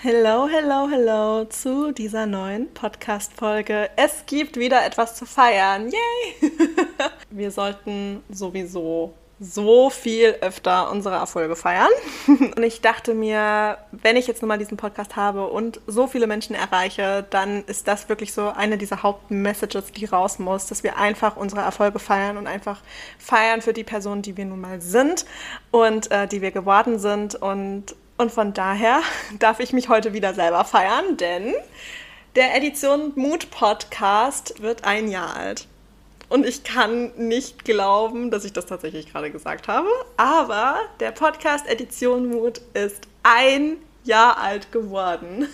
Hello, hello, hello zu dieser neuen Podcast-Folge. Es gibt wieder etwas zu feiern. Yay! Wir sollten sowieso so viel öfter unsere Erfolge feiern. Und ich dachte mir, wenn ich jetzt nochmal diesen Podcast habe und so viele Menschen erreiche, dann ist das wirklich so eine dieser Hauptmessages, die raus muss, dass wir einfach unsere Erfolge feiern und einfach feiern für die Personen, die wir nun mal sind und äh, die wir geworden sind. Und, und von daher darf ich mich heute wieder selber feiern, denn der Edition Mut Podcast wird ein Jahr alt. Und ich kann nicht glauben, dass ich das tatsächlich gerade gesagt habe. Aber der Podcast Edition Mut ist ein Jahr alt geworden.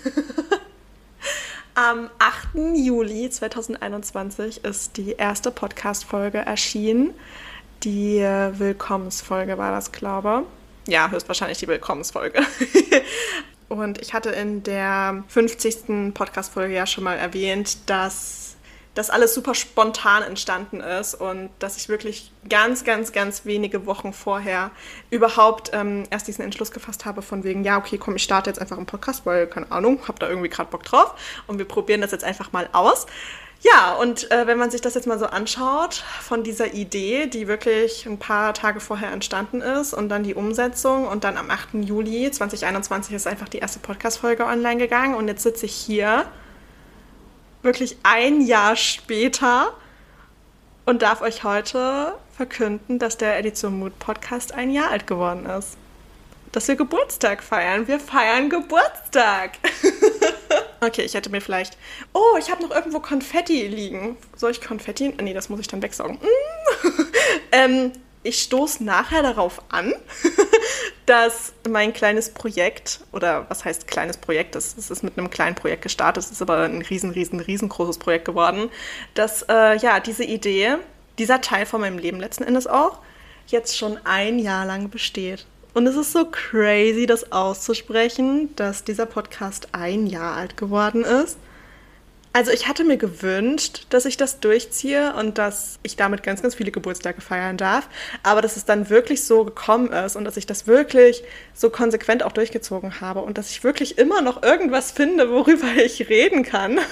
Am 8. Juli 2021 ist die erste Podcast-Folge erschienen. Die Willkommensfolge war das, glaube ich. Ja, höchstwahrscheinlich die Willkommensfolge. Und ich hatte in der 50. Podcast-Folge ja schon mal erwähnt, dass das alles super spontan entstanden ist und dass ich wirklich ganz, ganz, ganz wenige Wochen vorher überhaupt ähm, erst diesen Entschluss gefasst habe von wegen, ja, okay, komm, ich starte jetzt einfach einen Podcast, weil, keine Ahnung, hab da irgendwie gerade Bock drauf und wir probieren das jetzt einfach mal aus. Ja, und äh, wenn man sich das jetzt mal so anschaut, von dieser Idee, die wirklich ein paar Tage vorher entstanden ist und dann die Umsetzung und dann am 8. Juli 2021 ist einfach die erste Podcast-Folge online gegangen und jetzt sitze ich hier wirklich ein Jahr später und darf euch heute verkünden, dass der Edition Mood Podcast ein Jahr alt geworden ist. Dass wir Geburtstag feiern. Wir feiern Geburtstag. okay, ich hätte mir vielleicht. Oh, ich habe noch irgendwo Konfetti liegen. Soll ich Konfetti? Nee, das muss ich dann wegsaugen. ähm, ich stoße nachher darauf an, dass mein kleines Projekt, oder was heißt kleines Projekt, das ist mit einem kleinen Projekt gestartet, es ist aber ein riesen, riesen, riesengroßes Projekt geworden, dass äh, ja, diese Idee, dieser Teil von meinem Leben letzten Endes auch, jetzt schon ein Jahr lang besteht. Und es ist so crazy, das auszusprechen, dass dieser Podcast ein Jahr alt geworden ist. Also ich hatte mir gewünscht, dass ich das durchziehe und dass ich damit ganz, ganz viele Geburtstage feiern darf. Aber dass es dann wirklich so gekommen ist und dass ich das wirklich so konsequent auch durchgezogen habe und dass ich wirklich immer noch irgendwas finde, worüber ich reden kann.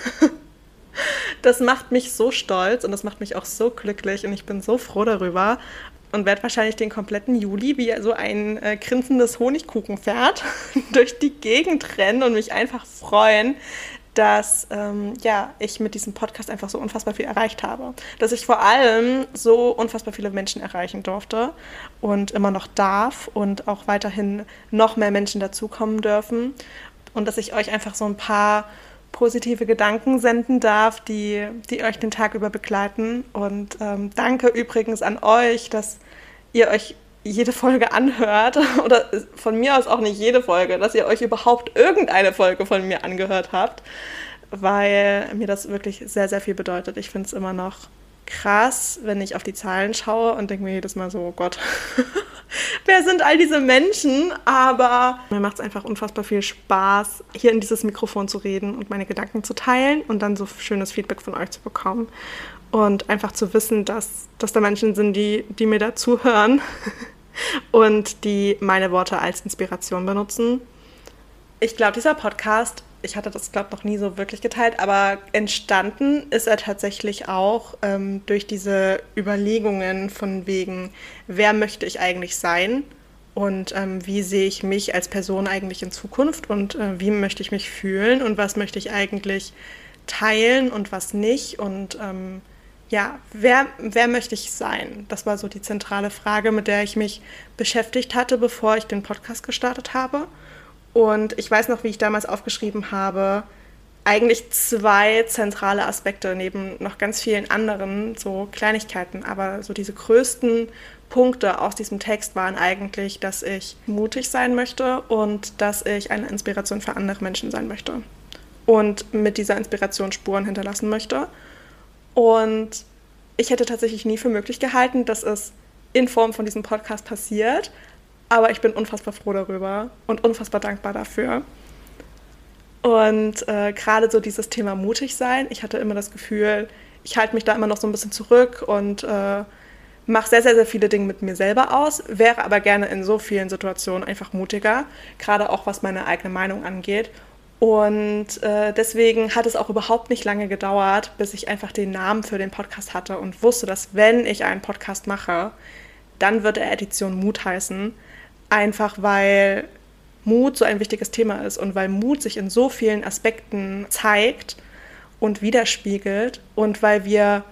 Das macht mich so stolz und das macht mich auch so glücklich und ich bin so froh darüber und werde wahrscheinlich den kompletten Juli wie so ein äh, grinsendes Honigkuchenpferd durch die Gegend rennen und mich einfach freuen, dass ähm, ja, ich mit diesem Podcast einfach so unfassbar viel erreicht habe. Dass ich vor allem so unfassbar viele Menschen erreichen durfte und immer noch darf und auch weiterhin noch mehr Menschen dazukommen dürfen. Und dass ich euch einfach so ein paar positive Gedanken senden darf, die, die euch den Tag über begleiten. Und ähm, danke übrigens an euch, dass ihr euch jede Folge anhört oder von mir aus auch nicht jede Folge, dass ihr euch überhaupt irgendeine Folge von mir angehört habt, weil mir das wirklich sehr, sehr viel bedeutet. Ich finde es immer noch krass, wenn ich auf die Zahlen schaue und denke mir jedes Mal so, oh Gott, wer sind all diese Menschen? Aber mir macht es einfach unfassbar viel Spaß, hier in dieses Mikrofon zu reden und meine Gedanken zu teilen und dann so schönes Feedback von euch zu bekommen. Und einfach zu wissen, dass, dass da Menschen sind, die, die mir da zuhören und die meine Worte als Inspiration benutzen. Ich glaube, dieser Podcast, ich hatte das, glaube ich, noch nie so wirklich geteilt, aber entstanden ist er tatsächlich auch ähm, durch diese Überlegungen von wegen, wer möchte ich eigentlich sein und ähm, wie sehe ich mich als Person eigentlich in Zukunft und äh, wie möchte ich mich fühlen und was möchte ich eigentlich teilen und was nicht und ähm, ja, wer, wer möchte ich sein? Das war so die zentrale Frage, mit der ich mich beschäftigt hatte, bevor ich den Podcast gestartet habe. Und ich weiß noch, wie ich damals aufgeschrieben habe, eigentlich zwei zentrale Aspekte neben noch ganz vielen anderen, so Kleinigkeiten. Aber so diese größten Punkte aus diesem Text waren eigentlich, dass ich mutig sein möchte und dass ich eine Inspiration für andere Menschen sein möchte. Und mit dieser Inspiration Spuren hinterlassen möchte. Und ich hätte tatsächlich nie für möglich gehalten, dass es in Form von diesem Podcast passiert. Aber ich bin unfassbar froh darüber und unfassbar dankbar dafür. Und äh, gerade so dieses Thema mutig sein, ich hatte immer das Gefühl, ich halte mich da immer noch so ein bisschen zurück und äh, mache sehr, sehr, sehr viele Dinge mit mir selber aus, wäre aber gerne in so vielen Situationen einfach mutiger, gerade auch was meine eigene Meinung angeht. Und äh, deswegen hat es auch überhaupt nicht lange gedauert, bis ich einfach den Namen für den Podcast hatte und wusste, dass wenn ich einen Podcast mache, dann wird er Edition Mut heißen. Einfach weil Mut so ein wichtiges Thema ist und weil Mut sich in so vielen Aspekten zeigt und widerspiegelt und weil wir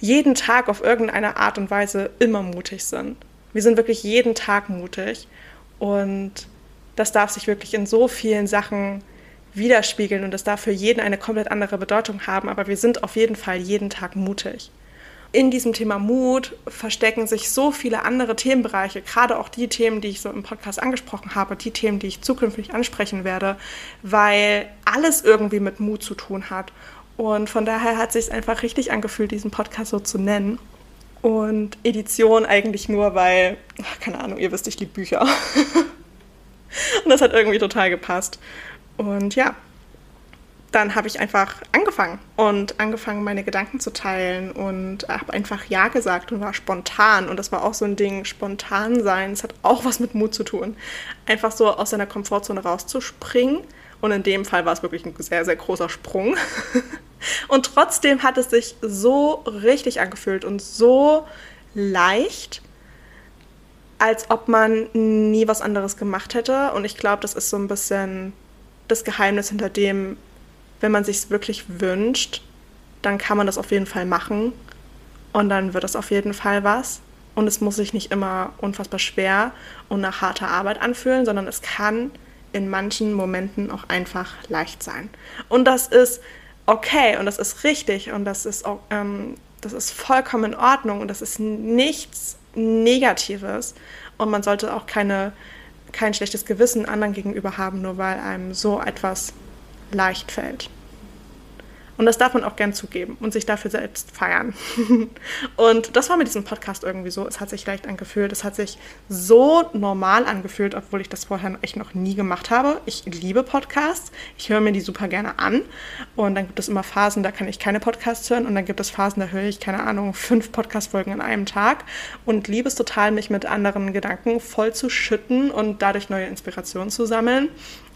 jeden Tag auf irgendeine Art und Weise immer mutig sind. Wir sind wirklich jeden Tag mutig und das darf sich wirklich in so vielen Sachen widerspiegeln und das darf für jeden eine komplett andere Bedeutung haben, aber wir sind auf jeden Fall jeden Tag mutig. In diesem Thema Mut verstecken sich so viele andere Themenbereiche, gerade auch die Themen, die ich so im Podcast angesprochen habe, die Themen, die ich zukünftig ansprechen werde, weil alles irgendwie mit Mut zu tun hat. Und von daher hat es sich einfach richtig angefühlt, diesen Podcast so zu nennen. Und Edition eigentlich nur, weil, ach, keine Ahnung, ihr wisst, ich liebe Bücher. Und das hat irgendwie total gepasst. Und ja, dann habe ich einfach angefangen und angefangen, meine Gedanken zu teilen und habe einfach Ja gesagt und war spontan. Und das war auch so ein Ding, spontan sein. Es hat auch was mit Mut zu tun. Einfach so aus seiner Komfortzone rauszuspringen. Und in dem Fall war es wirklich ein sehr, sehr großer Sprung. und trotzdem hat es sich so richtig angefühlt und so leicht, als ob man nie was anderes gemacht hätte. Und ich glaube, das ist so ein bisschen das Geheimnis hinter dem, wenn man sich wirklich wünscht, dann kann man das auf jeden Fall machen und dann wird es auf jeden Fall was. Und es muss sich nicht immer unfassbar schwer und nach harter Arbeit anfühlen, sondern es kann in manchen Momenten auch einfach leicht sein. Und das ist okay und das ist richtig und das ist, ähm, das ist vollkommen in Ordnung und das ist nichts Negatives. Und man sollte auch keine kein schlechtes Gewissen anderen gegenüber haben, nur weil einem so etwas leicht fällt. Und das darf man auch gern zugeben und sich dafür selbst feiern. und das war mit diesem Podcast irgendwie so. Es hat sich leicht angefühlt. Es hat sich so normal angefühlt, obwohl ich das vorher echt noch nie gemacht habe. Ich liebe Podcasts. Ich höre mir die super gerne an. Und dann gibt es immer Phasen, da kann ich keine Podcasts hören. Und dann gibt es Phasen, da höre ich, keine Ahnung, fünf Podcast-Folgen an einem Tag. Und liebe es total, mich mit anderen Gedanken voll zu schütten und dadurch neue Inspirationen zu sammeln.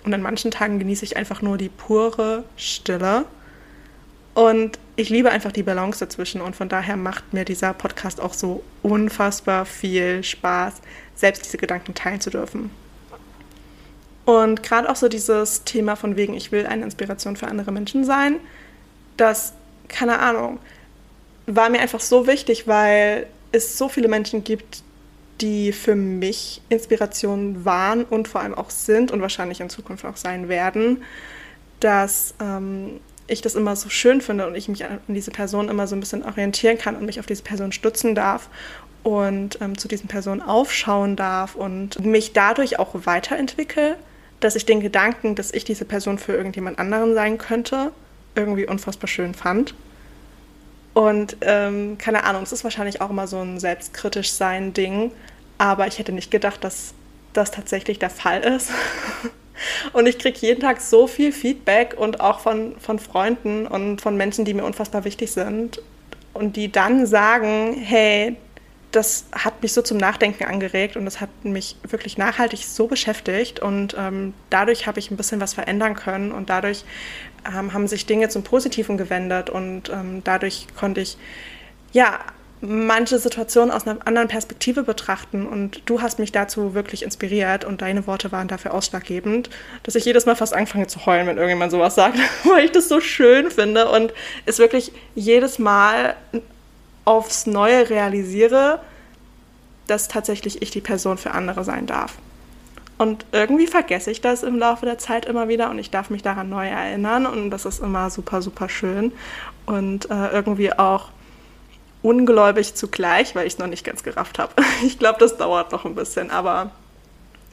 Und an manchen Tagen genieße ich einfach nur die pure Stille und ich liebe einfach die Balance dazwischen und von daher macht mir dieser Podcast auch so unfassbar viel Spaß, selbst diese Gedanken teilen zu dürfen. Und gerade auch so dieses Thema von wegen, ich will eine Inspiration für andere Menschen sein, das, keine Ahnung, war mir einfach so wichtig, weil es so viele Menschen gibt, die für mich Inspiration waren und vor allem auch sind und wahrscheinlich in Zukunft auch sein werden, dass ähm, ich das immer so schön finde und ich mich an diese Person immer so ein bisschen orientieren kann und mich auf diese Person stützen darf und ähm, zu diesen Personen aufschauen darf und mich dadurch auch weiterentwickle, dass ich den Gedanken, dass ich diese Person für irgendjemand anderen sein könnte, irgendwie unfassbar schön fand. Und ähm, keine Ahnung, es ist wahrscheinlich auch immer so ein selbstkritisch sein Ding, aber ich hätte nicht gedacht, dass das tatsächlich der Fall ist. Und ich kriege jeden Tag so viel Feedback und auch von, von Freunden und von Menschen, die mir unfassbar wichtig sind. Und die dann sagen, hey, das hat mich so zum Nachdenken angeregt und das hat mich wirklich nachhaltig so beschäftigt. Und ähm, dadurch habe ich ein bisschen was verändern können und dadurch ähm, haben sich Dinge zum Positiven gewendet und ähm, dadurch konnte ich ja manche Situationen aus einer anderen Perspektive betrachten. Und du hast mich dazu wirklich inspiriert und deine Worte waren dafür ausschlaggebend, dass ich jedes Mal fast anfange zu heulen, wenn irgendjemand sowas sagt, weil ich das so schön finde und es wirklich jedes Mal aufs Neue realisiere, dass tatsächlich ich die Person für andere sein darf. Und irgendwie vergesse ich das im Laufe der Zeit immer wieder und ich darf mich daran neu erinnern und das ist immer super, super schön und äh, irgendwie auch ungläubig zugleich, weil ich es noch nicht ganz gerafft habe. Ich glaube, das dauert noch ein bisschen, aber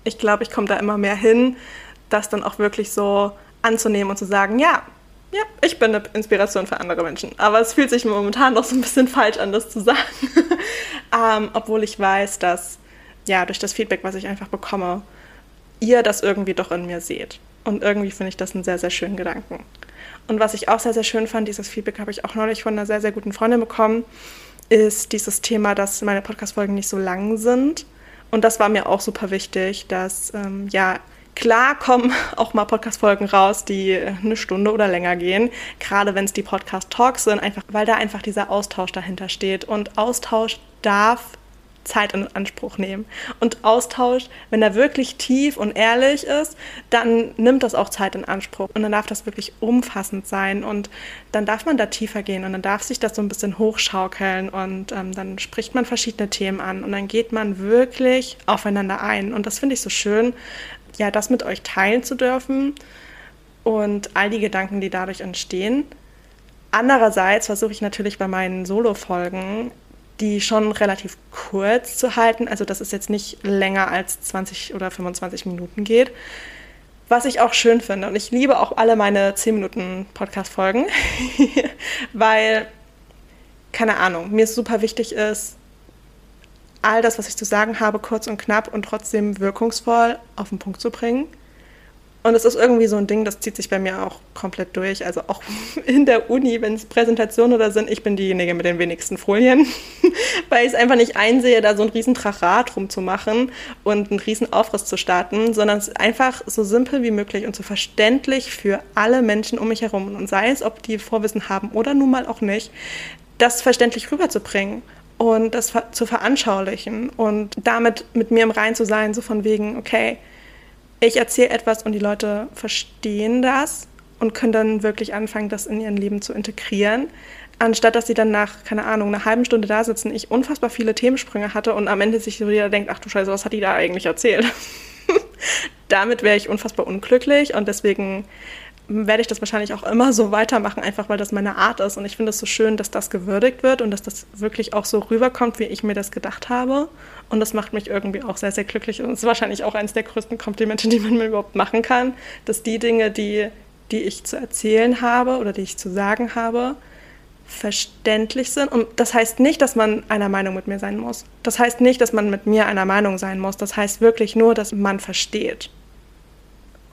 ich glaube, ich komme da immer mehr hin, das dann auch wirklich so anzunehmen und zu sagen, ja, ja, ich bin eine Inspiration für andere Menschen. Aber es fühlt sich momentan noch so ein bisschen falsch an, das zu sagen. ähm, obwohl ich weiß, dass ja durch das Feedback, was ich einfach bekomme, ihr das irgendwie doch in mir seht. Und irgendwie finde ich das einen sehr, sehr schönen Gedanken. Und was ich auch sehr, sehr schön fand, dieses Feedback habe ich auch neulich von einer sehr, sehr guten Freundin bekommen, ist dieses Thema, dass meine Podcast-Folgen nicht so lang sind. Und das war mir auch super wichtig, dass, ähm, ja, klar kommen auch mal Podcast-Folgen raus, die eine Stunde oder länger gehen, gerade wenn es die Podcast-Talks sind, einfach, weil da einfach dieser Austausch dahinter steht. Und Austausch darf Zeit in Anspruch nehmen. Und Austausch, wenn er wirklich tief und ehrlich ist, dann nimmt das auch Zeit in Anspruch. Und dann darf das wirklich umfassend sein. Und dann darf man da tiefer gehen und dann darf sich das so ein bisschen hochschaukeln. Und ähm, dann spricht man verschiedene Themen an und dann geht man wirklich aufeinander ein. Und das finde ich so schön, ja, das mit euch teilen zu dürfen und all die Gedanken, die dadurch entstehen. Andererseits versuche ich natürlich bei meinen Solo-Folgen die schon relativ kurz zu halten. Also, dass es jetzt nicht länger als 20 oder 25 Minuten geht. Was ich auch schön finde. Und ich liebe auch alle meine 10 Minuten Podcast-Folgen, weil, keine Ahnung, mir super wichtig ist, all das, was ich zu sagen habe, kurz und knapp und trotzdem wirkungsvoll auf den Punkt zu bringen. Und es ist irgendwie so ein Ding, das zieht sich bei mir auch komplett durch. Also auch in der Uni, wenn es Präsentationen oder sind, ich bin diejenige mit den wenigsten Folien, weil ich es einfach nicht einsehe, da so einen riesen Trachat rumzumachen und einen riesen Aufriss zu starten, sondern es ist einfach so simpel wie möglich und so verständlich für alle Menschen um mich herum. Und sei es, ob die Vorwissen haben oder nun mal auch nicht, das verständlich rüberzubringen und das zu veranschaulichen und damit mit mir im Rein zu sein, so von wegen, okay, ich erzähle etwas und die Leute verstehen das und können dann wirklich anfangen, das in ihren Leben zu integrieren, anstatt dass sie dann nach, keine Ahnung, einer halben Stunde da sitzen, ich unfassbar viele Themensprünge hatte und am Ende sich so jeder denkt, ach du Scheiße, was hat die da eigentlich erzählt? Damit wäre ich unfassbar unglücklich und deswegen werde ich das wahrscheinlich auch immer so weitermachen, einfach weil das meine Art ist. Und ich finde es so schön, dass das gewürdigt wird und dass das wirklich auch so rüberkommt, wie ich mir das gedacht habe. Und das macht mich irgendwie auch sehr, sehr glücklich. Und es ist wahrscheinlich auch eines der größten Komplimente, die man mir überhaupt machen kann, dass die Dinge, die, die ich zu erzählen habe oder die ich zu sagen habe, verständlich sind. Und das heißt nicht, dass man einer Meinung mit mir sein muss. Das heißt nicht, dass man mit mir einer Meinung sein muss. Das heißt wirklich nur, dass man versteht.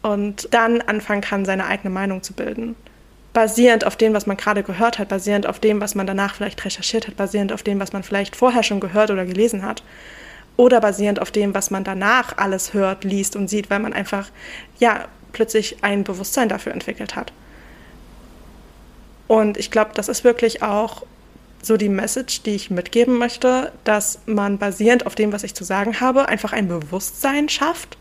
Und dann anfangen kann, seine eigene Meinung zu bilden basierend auf dem, was man gerade gehört hat, basierend auf dem, was man danach vielleicht recherchiert hat, basierend auf dem, was man vielleicht vorher schon gehört oder gelesen hat oder basierend auf dem, was man danach alles hört, liest und sieht, weil man einfach ja plötzlich ein Bewusstsein dafür entwickelt hat. Und ich glaube, das ist wirklich auch so die Message, die ich mitgeben möchte, dass man basierend auf dem, was ich zu sagen habe, einfach ein Bewusstsein schafft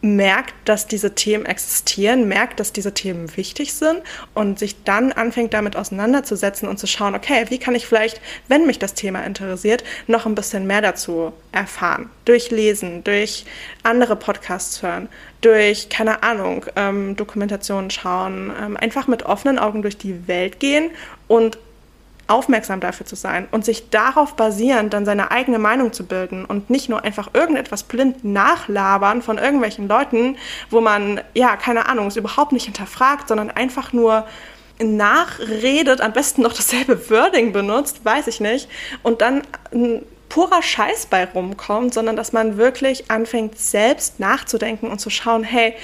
merkt, dass diese Themen existieren, merkt, dass diese Themen wichtig sind und sich dann anfängt damit auseinanderzusetzen und zu schauen, okay, wie kann ich vielleicht, wenn mich das Thema interessiert, noch ein bisschen mehr dazu erfahren. Durch Lesen, durch andere Podcasts hören, durch, keine Ahnung, ähm, Dokumentationen schauen, ähm, einfach mit offenen Augen durch die Welt gehen und aufmerksam dafür zu sein und sich darauf basierend dann seine eigene Meinung zu bilden und nicht nur einfach irgendetwas blind nachlabern von irgendwelchen Leuten, wo man, ja, keine Ahnung, es überhaupt nicht hinterfragt, sondern einfach nur nachredet, am besten noch dasselbe Wording benutzt, weiß ich nicht, und dann ein purer Scheiß bei rumkommt, sondern dass man wirklich anfängt, selbst nachzudenken und zu schauen, hey,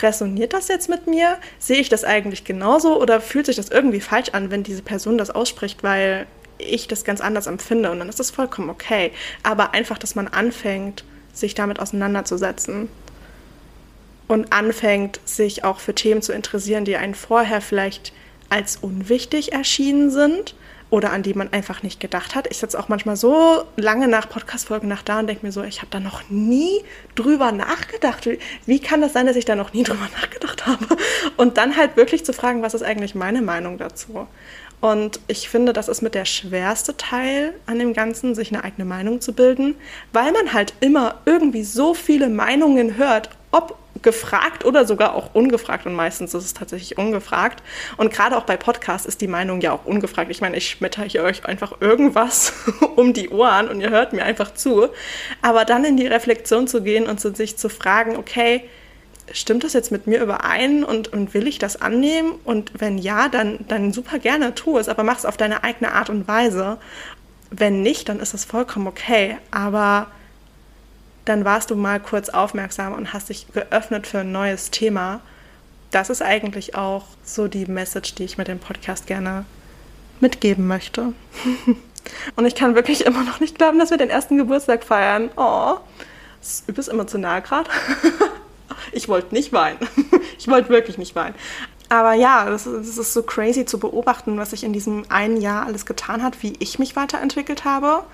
resoniert das jetzt mit mir? Sehe ich das eigentlich genauso oder fühlt sich das irgendwie falsch an, wenn diese Person das ausspricht, weil ich das ganz anders empfinde und dann ist das vollkommen okay. Aber einfach, dass man anfängt, sich damit auseinanderzusetzen und anfängt, sich auch für Themen zu interessieren, die einen vorher vielleicht als unwichtig erschienen sind oder an die man einfach nicht gedacht hat. Ich sitze auch manchmal so lange nach Podcast-Folgen nach da und denke mir so, ich habe da noch nie drüber nachgedacht. Wie kann das sein, dass ich da noch nie drüber nachgedacht habe? Und dann halt wirklich zu fragen, was ist eigentlich meine Meinung dazu? Und ich finde, das ist mit der schwerste Teil an dem Ganzen, sich eine eigene Meinung zu bilden, weil man halt immer irgendwie so viele Meinungen hört, ob gefragt oder sogar auch ungefragt und meistens ist es tatsächlich ungefragt. Und gerade auch bei Podcasts ist die Meinung ja auch ungefragt. Ich meine, ich schmetter hier euch einfach irgendwas um die Ohren und ihr hört mir einfach zu. Aber dann in die Reflexion zu gehen und sich zu fragen, okay, stimmt das jetzt mit mir überein und, und will ich das annehmen? Und wenn ja, dann, dann super gerne tu es, aber mach es auf deine eigene Art und Weise. Wenn nicht, dann ist das vollkommen okay. Aber dann warst du mal kurz aufmerksam und hast dich geöffnet für ein neues Thema. Das ist eigentlich auch so die Message, die ich mit dem Podcast gerne mitgeben möchte. und ich kann wirklich immer noch nicht glauben, dass wir den ersten Geburtstag feiern. Oh, das ist übelst emotional gerade. ich wollte nicht weinen. ich wollte wirklich nicht weinen. Aber ja, das ist, ist so crazy zu beobachten, was sich in diesem einen Jahr alles getan hat, wie ich mich weiterentwickelt habe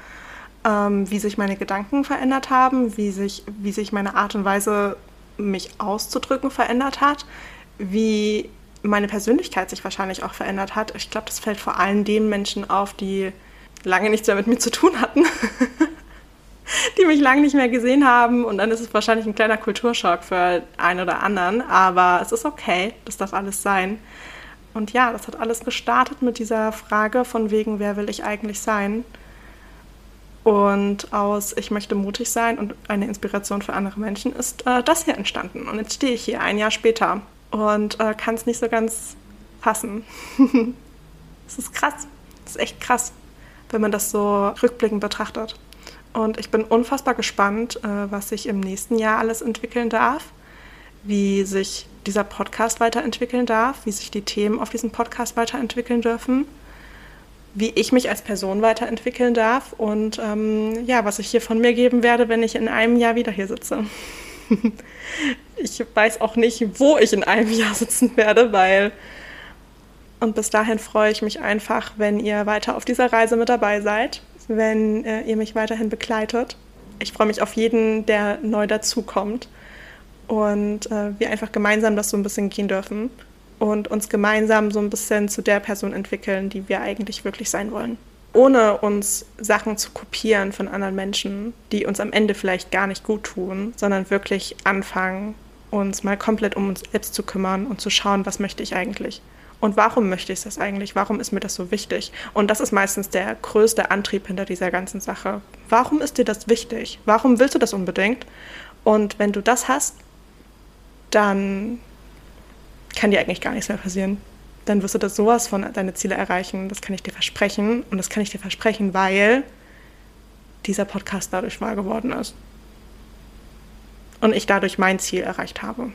ähm, wie sich meine Gedanken verändert haben, wie sich, wie sich meine Art und Weise, mich auszudrücken, verändert hat, wie meine Persönlichkeit sich wahrscheinlich auch verändert hat. Ich glaube, das fällt vor allem den Menschen auf, die lange nichts mehr mit mir zu tun hatten, die mich lange nicht mehr gesehen haben. Und dann ist es wahrscheinlich ein kleiner Kulturschock für einen oder anderen. Aber es ist okay, das darf alles sein. Und ja, das hat alles gestartet mit dieser Frage von wegen, wer will ich eigentlich sein? Und aus Ich möchte mutig sein und eine Inspiration für andere Menschen ist äh, das hier entstanden. Und jetzt stehe ich hier ein Jahr später und äh, kann es nicht so ganz fassen. Es ist krass. Es ist echt krass, wenn man das so rückblickend betrachtet. Und ich bin unfassbar gespannt, äh, was sich im nächsten Jahr alles entwickeln darf, wie sich dieser Podcast weiterentwickeln darf, wie sich die Themen auf diesem Podcast weiterentwickeln dürfen wie ich mich als Person weiterentwickeln darf und ähm, ja, was ich hier von mir geben werde, wenn ich in einem Jahr wieder hier sitze. ich weiß auch nicht, wo ich in einem Jahr sitzen werde, weil und bis dahin freue ich mich einfach, wenn ihr weiter auf dieser Reise mit dabei seid, wenn äh, ihr mich weiterhin begleitet. Ich freue mich auf jeden, der neu dazukommt und äh, wir einfach gemeinsam das so ein bisschen gehen dürfen und uns gemeinsam so ein bisschen zu der Person entwickeln, die wir eigentlich wirklich sein wollen. Ohne uns Sachen zu kopieren von anderen Menschen, die uns am Ende vielleicht gar nicht gut tun, sondern wirklich anfangen, uns mal komplett um uns selbst zu kümmern und zu schauen, was möchte ich eigentlich. Und warum möchte ich das eigentlich? Warum ist mir das so wichtig? Und das ist meistens der größte Antrieb hinter dieser ganzen Sache. Warum ist dir das wichtig? Warum willst du das unbedingt? Und wenn du das hast, dann kann dir eigentlich gar nichts mehr passieren. Dann wirst du das sowas von deine Ziele erreichen. Das kann ich dir versprechen. Und das kann ich dir versprechen, weil dieser Podcast dadurch wahr geworden ist. Und ich dadurch mein Ziel erreicht habe.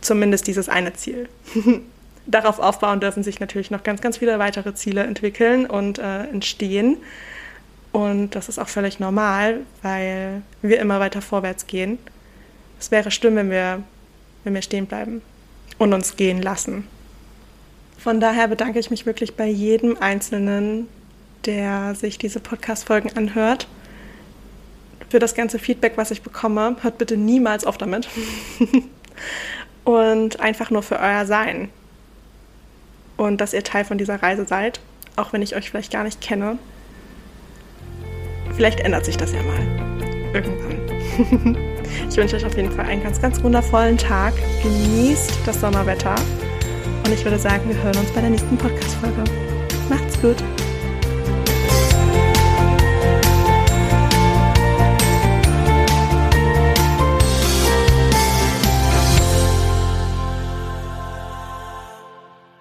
Zumindest dieses eine Ziel. Darauf aufbauen dürfen sich natürlich noch ganz, ganz viele weitere Ziele entwickeln und äh, entstehen. Und das ist auch völlig normal, weil wir immer weiter vorwärts gehen. Es wäre schlimm, wenn wir, wenn wir stehen bleiben und uns gehen lassen. Von daher bedanke ich mich wirklich bei jedem Einzelnen, der sich diese Podcast-Folgen anhört. Für das ganze Feedback, was ich bekomme, hört bitte niemals auf damit. und einfach nur für euer Sein. Und dass ihr Teil von dieser Reise seid, auch wenn ich euch vielleicht gar nicht kenne. Vielleicht ändert sich das ja mal. Irgendwann. Ich wünsche euch auf jeden Fall einen ganz, ganz wundervollen Tag. Genießt das Sommerwetter. Und ich würde sagen, wir hören uns bei der nächsten Podcast-Folge. Macht's gut.